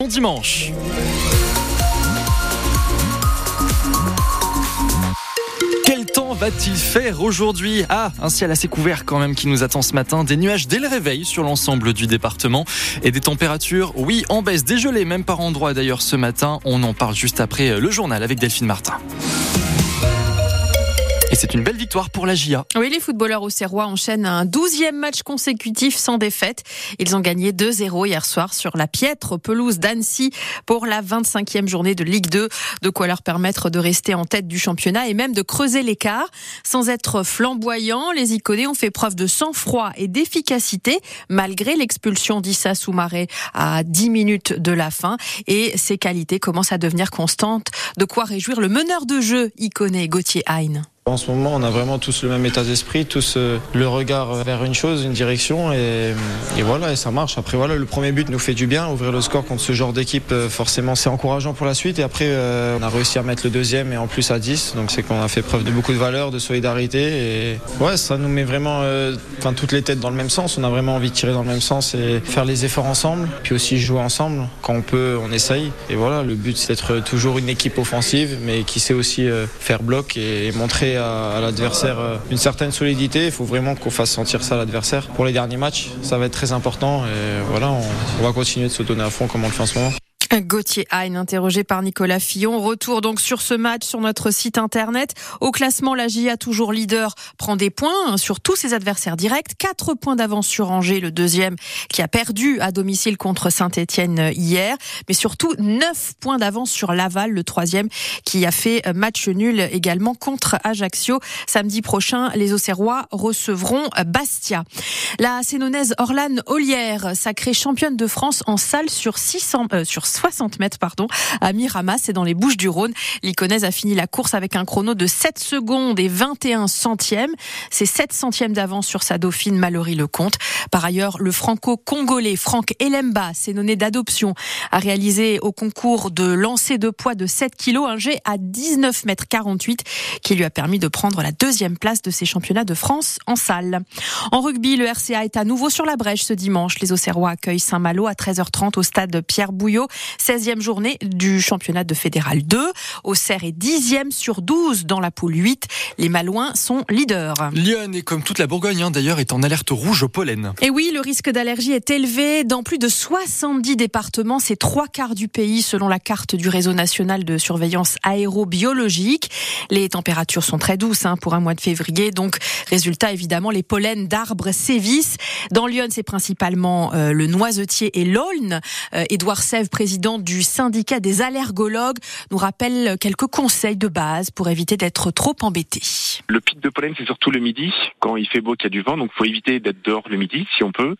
Bon dimanche. Quel temps va-t-il faire aujourd'hui? Ah, un ciel assez couvert quand même qui nous attend ce matin. Des nuages dès le réveil sur l'ensemble du département et des températures, oui, en baisse, dégelées même par endroits d'ailleurs ce matin. On en parle juste après le journal avec Delphine Martin. C'est une belle victoire pour la GIA. Oui, les footballeurs au Serrois enchaînent un douzième match consécutif sans défaite. Ils ont gagné 2-0 hier soir sur la piètre pelouse d'Annecy pour la 25e journée de Ligue 2. De quoi leur permettre de rester en tête du championnat et même de creuser l'écart. Sans être flamboyants, les Iconés ont fait preuve de sang-froid et d'efficacité malgré l'expulsion d'Issa Soumaré à 10 minutes de la fin. Et ces qualités commencent à devenir constantes. De quoi réjouir le meneur de jeu Iconé Gauthier Hein. En ce moment, on a vraiment tous le même état d'esprit, tous euh, le regard vers une chose, une direction, et, voilà, et ça marche. Après, voilà, le premier but nous fait du bien. Ouvrir le score contre ce genre d'équipe, euh, forcément, c'est encourageant pour la suite. Et après, euh, on a réussi à mettre le deuxième et en plus à 10. Donc, c'est qu'on a fait preuve de beaucoup de valeur, de solidarité. Et ouais, ça nous met vraiment toutes les têtes dans le même sens. On a vraiment envie de tirer dans le même sens et faire les efforts ensemble, puis aussi jouer ensemble. Quand on peut, on essaye. Et voilà, le but, c'est d'être toujours une équipe offensive, mais qui sait aussi faire bloc et montrer à, l'adversaire euh, une certaine solidité. Il faut vraiment qu'on fasse sentir ça à l'adversaire. Pour les derniers matchs, ça va être très important et voilà, on, on va continuer de se donner à fond comme on le fait en ce moment. Gauthier Hein, interrogé par Nicolas Fillon. Retour donc sur ce match sur notre site internet. Au classement, la GIA, toujours leader, prend des points sur tous ses adversaires directs. Quatre points d'avance sur Angers, le deuxième, qui a perdu à domicile contre Saint-Etienne hier. Mais surtout, neuf points d'avance sur Laval, le troisième, qui a fait match nul également contre Ajaccio. Samedi prochain, les Auxerrois recevront Bastia. La Sénonaise Orlan Ollière, sacrée championne de France en salle sur 600, euh, sur 60 mètres pardon, à Miramas et dans les Bouches du Rhône. L'Iconaise a fini la course avec un chrono de 7 secondes et 21 centièmes. C'est 7 centièmes d'avance sur sa dauphine Mallory Lecomte. Par ailleurs, le franco-congolais Franck Elemba, nommé d'adoption, a réalisé au concours de lancer de poids de 7 kg un jet à 19 mètres 48 qui lui a permis de prendre la deuxième place de ces championnats de France en salle. En rugby, le RCA est à nouveau sur la brèche ce dimanche. Les Auxerrois accueillent Saint-Malo à 13h30 au stade Pierre Bouillot. 16e journée du championnat de Fédéral 2. Auxerre est 10e sur 12 dans la poule 8. Les Malouins sont leaders. Lyon, et comme toute la Bourgogne hein, d'ailleurs, est en alerte rouge au pollen. Et oui, le risque d'allergie est élevé dans plus de 70 départements. C'est trois quarts du pays selon la carte du réseau national de surveillance aérobiologique. Les températures sont très douces hein, pour un mois de février. Donc, résultat, évidemment, les pollens d'arbres sévissent. Dans Lyon, c'est principalement euh, le noisetier et l'aulne. Euh, Édouard Sèvres, président du syndicat des allergologues, nous rappelle quelques conseils de base pour éviter d'être trop embêté. Le pic de pollen, c'est surtout le midi, quand il fait beau, qu'il y a du vent, donc faut éviter d'être dehors le midi, si on peut.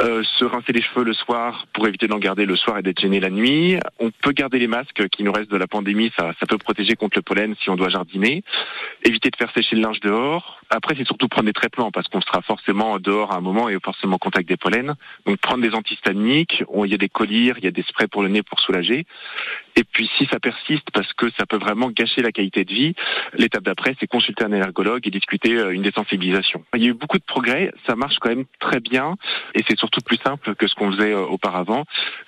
Euh, se rincer les cheveux le soir pour éviter d'en garder le soir et d'être gêné la nuit. On peut garder les masques qui nous restent de la pandémie, ça, ça peut protéger contre le pollen si on doit jardiner. Éviter de faire sécher le linge dehors. Après, c'est surtout prendre des traitements parce qu'on sera forcément dehors à un moment et forcément en contact des pollens. Donc prendre des antihistaminiques, il y a des collyres, il y a des sprays pour le nez pour soulager. Et puis si ça persiste, parce que ça peut vraiment gâcher la qualité de vie, l'étape d'après, c'est consulter un allergologue et discuter euh, une désensibilisation. Il y a eu beaucoup de progrès, ça marche quand même très bien, et c'est surtout plus simple que ce qu'on faisait euh, auparavant.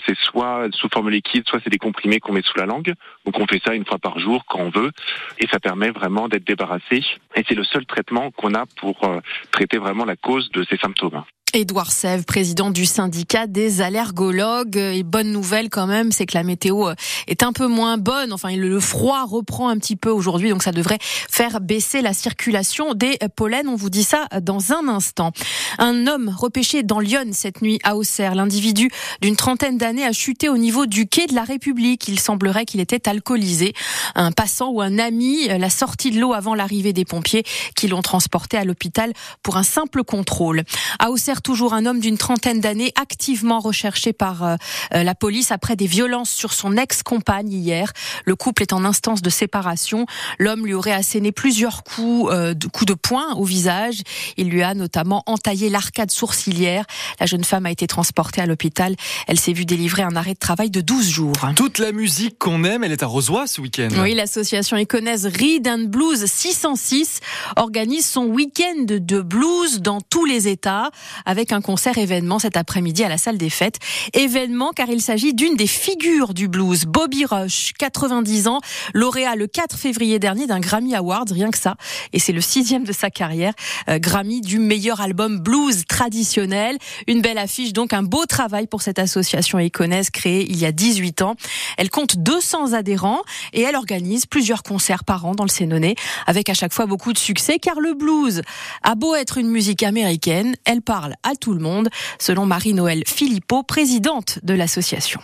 C'est soit sous forme liquide, soit c'est des comprimés qu'on met sous la langue. Donc on fait ça une fois par jour quand on veut, et ça permet vraiment d'être débarrassé. Et c'est le seul traitement qu'on a pour euh, traiter vraiment la cause de ces symptômes. Édouard Sèvres, président du syndicat des allergologues. Et bonne nouvelle quand même, c'est que la météo euh, est un peu moins bonne. Enfin, le froid reprend un petit peu aujourd'hui, donc ça devrait faire baisser la circulation des pollens. On vous dit ça dans un instant. Un homme repêché dans Lyon cette nuit à Auxerre. L'individu d'une trentaine d'années a chuté au niveau du quai de la République. Il semblerait qu'il était alcoolisé. Un passant ou un ami l'a sorti de l'eau avant l'arrivée des pompiers qui l'ont transporté à l'hôpital pour un simple contrôle. À Auxerre, toujours un homme d'une trentaine d'années activement recherché par euh, euh, la police après des violences sur son ex-compagne hier. Le couple est en instance de séparation. L'homme lui aurait asséné plusieurs coups, euh, de coups de poing au visage. Il lui a notamment entaillé l'arcade sourcilière. La jeune femme a été transportée à l'hôpital. Elle s'est vue délivrer un arrêt de travail de 12 jours. Toute la musique qu'on aime, elle est à Rosoy ce week-end. Oui, l'association iconaise Read and Blues 606 organise son week-end de blues dans tous les États avec un concert événement cet après-midi à la salle des fêtes. Événement car il s'agit d'une des figures du blues, Bobby Rush, 90 ans, lauréat le 4 février dernier d'un Grammy Award, rien que ça. Et c'est le sixième de sa carrière, euh, Grammy du meilleur album blues traditionnel. Une belle affiche, donc un beau travail pour cette association iconaise créée il y a 18 ans. Elle compte 200 adhérents et elle organise plusieurs concerts par an dans le Sénonais avec à chaque fois beaucoup de succès car le blues a beau être une musique américaine, elle parle à tout le monde, selon Marie-Noël Philippot, présidente de l'association.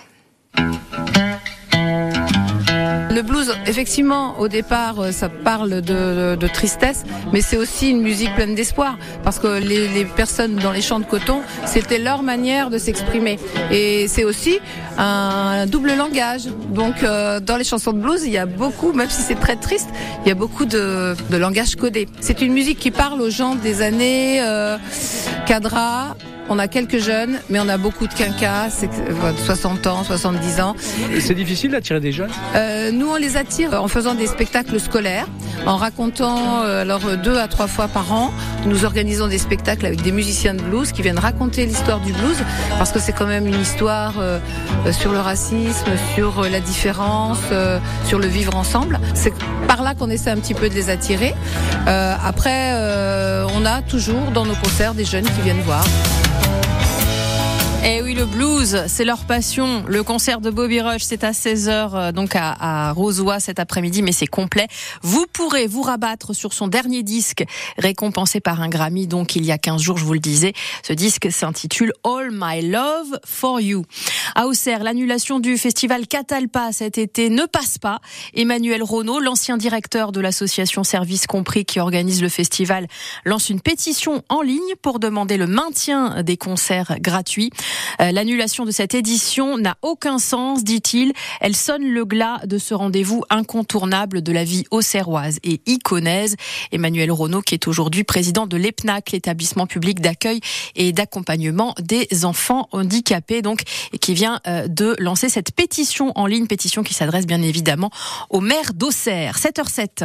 Le blues, effectivement, au départ, euh, ça parle de, tristesse, mais c'est aussi une musique pleine d'espoir, parce que les, personnes dans les champs de coton, c'était leur manière de s'exprimer. Et c'est aussi un double langage. Donc, euh, dans les chansons de blues, il y a beaucoup, même si c'est très triste, il y a beaucoup de, langage codé. C'est une musique qui parle aux gens des années euh, Cadra, on a quelques jeunes, mais on a beaucoup de quinquas, 60 ans, 70 ans. C'est difficile d'attirer des jeunes? Euh, Nous, on les attire en faisant des spectacles scolaires, en racontant, euh, alors deux à trois fois par an, nous organisons des spectacles avec des musiciens de blues qui viennent raconter l'histoire du blues, parce que c'est quand même une histoire euh, sur le racisme, sur la différence, sur le vivre ensemble. C'est par là qu'on essaie un petit peu de les attirer. après, on a toujours dans nos concerts des jeunes qui viennent voir. Eh oui, le blues, c'est leur passion. Le concert de Bobby Rush, c'est à 16h, euh, donc à, à Rosoy cet après-midi, mais c'est complet. Vous pourrez vous rabattre sur son dernier disque, récompensé par un Grammy, donc il y a 15 jours, je vous le disais. Ce disque s'intitule All My Love for You. À Auxerre, l'annulation du festival Catalpa cet été ne passe pas. Emmanuel Renault, l'ancien directeur de l'association Service Compris qui organise le festival, lance une pétition en ligne pour demander le maintien des concerts gratuits. Euh, l'annulation de cette édition n'a aucun sens, dit-il. Elle sonne le glas de ce rendez-vous incontournable de la vie auxerroise et iconaise. Emmanuel Renault, qui est aujourd'hui président de l'EPNAC, l'établissement public d'accueil et d'accompagnement des enfants handicapés, donc, et qui vient euh, de lancer cette pétition en ligne, pétition qui s'adresse bien évidemment au maire d'Auxerre. 7h07.